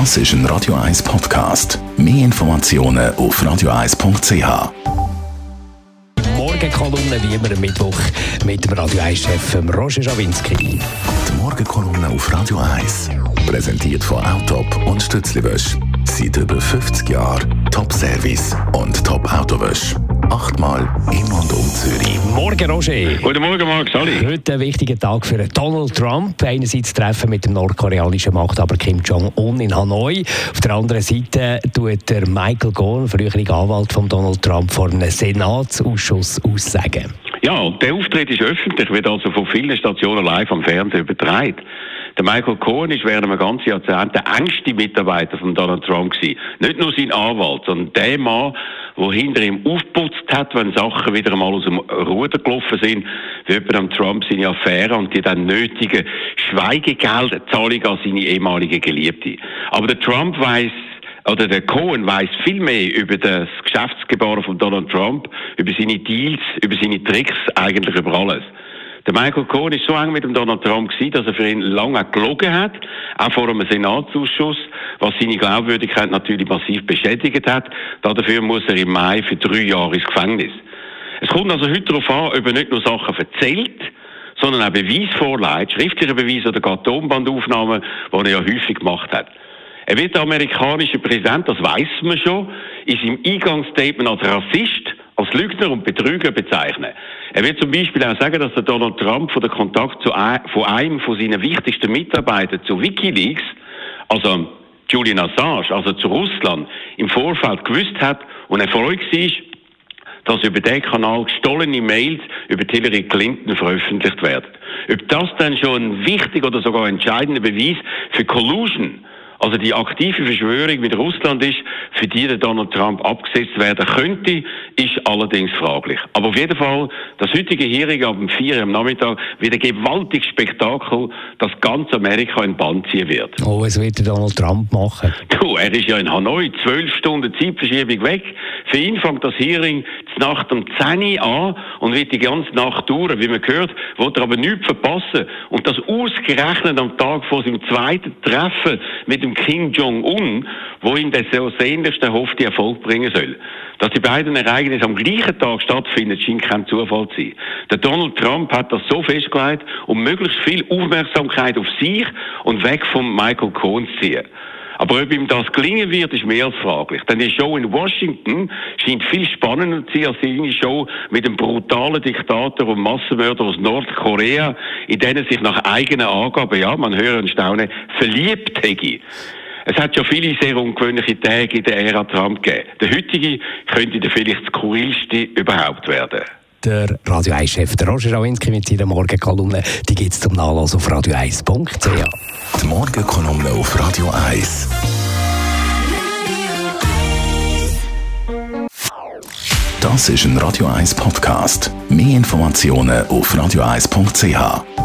Das ist ein Radio 1 Podcast. Mehr Informationen auf radio1.ch. Morgenkolumne wie immer am Mittwoch mit dem Radio 1-Chef Roger Schawinski. Die Morgenkolumne auf Radio 1. Präsentiert von Autop und Stützliwösch. Seit über 50 Jahren Top-Service und Top-Autowösch. Achtmal im und um Zürich. Morgen, Roger. Guten Morgen, Marc Sali. Heute ein wichtiger Tag für Donald Trump. Einerseits Treffen mit dem nordkoreanischen Machthaber Kim Jong-un in Hanoi. Auf der anderen Seite tut der Michael Cohen, früherer Anwalt von Donald Trump, vor einem Senatsausschuss aussagen. Ja, der Auftritt ist öffentlich, wird also von vielen Stationen live am Fernsehen übertragen. Der Michael Cohen ist während einem ganzen Jahrzehnt der engste Mitarbeiter von Donald Trump gewesen. Nicht nur sein Anwalt, sondern der Mann, der hinter ihm aufputzt hat, wenn Sachen wieder einmal aus dem Ruder gelaufen sind, wie etwa am Trump seine Affäre und die dann nötige Schweigegeldzahlung an seine ehemalige Geliebte. Aber der Trump weiß oder der Cohen weiß viel mehr über das Geschäftsgebaren von Donald Trump, über seine Deals, über seine Tricks, eigentlich über alles. Der Michael Cohen ist so eng mit dem Donald Trump gewesen, dass er für ihn lange gelogen hat, auch vor einem Senatsausschuss, was seine Glaubwürdigkeit natürlich massiv beschädigt hat. Dafür muss er im Mai für drei Jahre ins Gefängnis. Es kommt also heute darauf an, ob er nicht nur Sachen erzählt, sondern auch Beweis vorlegt, schriftliche Beweise oder gar Tonbandaufnahmen, die er ja häufig gemacht hat. Er wird der amerikanische Präsident, das weiß man schon, in seinem Eingangsstatement als Rassist als Lügner und Betrüger bezeichnen. Er wird zum Beispiel auch sagen, dass der Donald Trump von der Kontakt zu von einem von seinen wichtigsten Mitarbeitern zu WikiLeaks, also Julian Assange, also zu Russland, im Vorfeld gewusst hat und erfreut war, dass über den Kanal gestohlene Mails über Hillary Clinton veröffentlicht werden. Ob das dann schon ein wichtiger oder sogar entscheidender Beweis für Collusion also die aktive Verschwörung mit Russland ist, für die der Donald Trump abgesetzt werden könnte, ist allerdings fraglich. Aber auf jeden Fall, das heutige Hearing am 4 Uhr am Nachmittag wird ein gewaltiges Spektakel, das ganz Amerika in Band ziehen wird. Oh, was wird der Donald Trump machen? Du, er ist ja in Hanoi, zwölf Stunden Zeitverschiebung weg. Für ihn fängt das Hearing Nacht um 10 Uhr an und wird die ganze Nacht dauern. Wie man hört, wird er aber nichts verpassen. Und das ausgerechnet am Tag vor seinem zweiten Treffen mit dem Kim Jong-un, wo ihm der so sehnlichste hoffte Erfolg bringen soll. Dass die beiden Ereignisse am gleichen Tag stattfinden, scheint kein Zufall zu sein. Der Donald Trump hat das so festgelegt, um möglichst viel Aufmerksamkeit auf sich und weg von Michael Cohen zu ziehen. Aber ob ihm das gelingen wird, ist mehr als fraglich. Denn die Show in Washington scheint viel spannender zu sein als seine Show mit dem brutalen Diktator und Massenmörder aus Nordkorea, in denen sich nach eigenen Angaben, ja, man höre und staune, verliebt hätte. Es hat schon viele sehr ungewöhnliche Tage in der Ära Trump gegeben. Der heutige könnte vielleicht skurrilste überhaupt werden der Radio 1-Chef Roger Schawinski mit seiner Morgenkolumne. Die gibt es zum Nachlesen auf radio1.ch. Die Morgenkolumne auf Radio 1. Das ist ein Radio 1 Podcast. Mehr Informationen auf radio1.ch.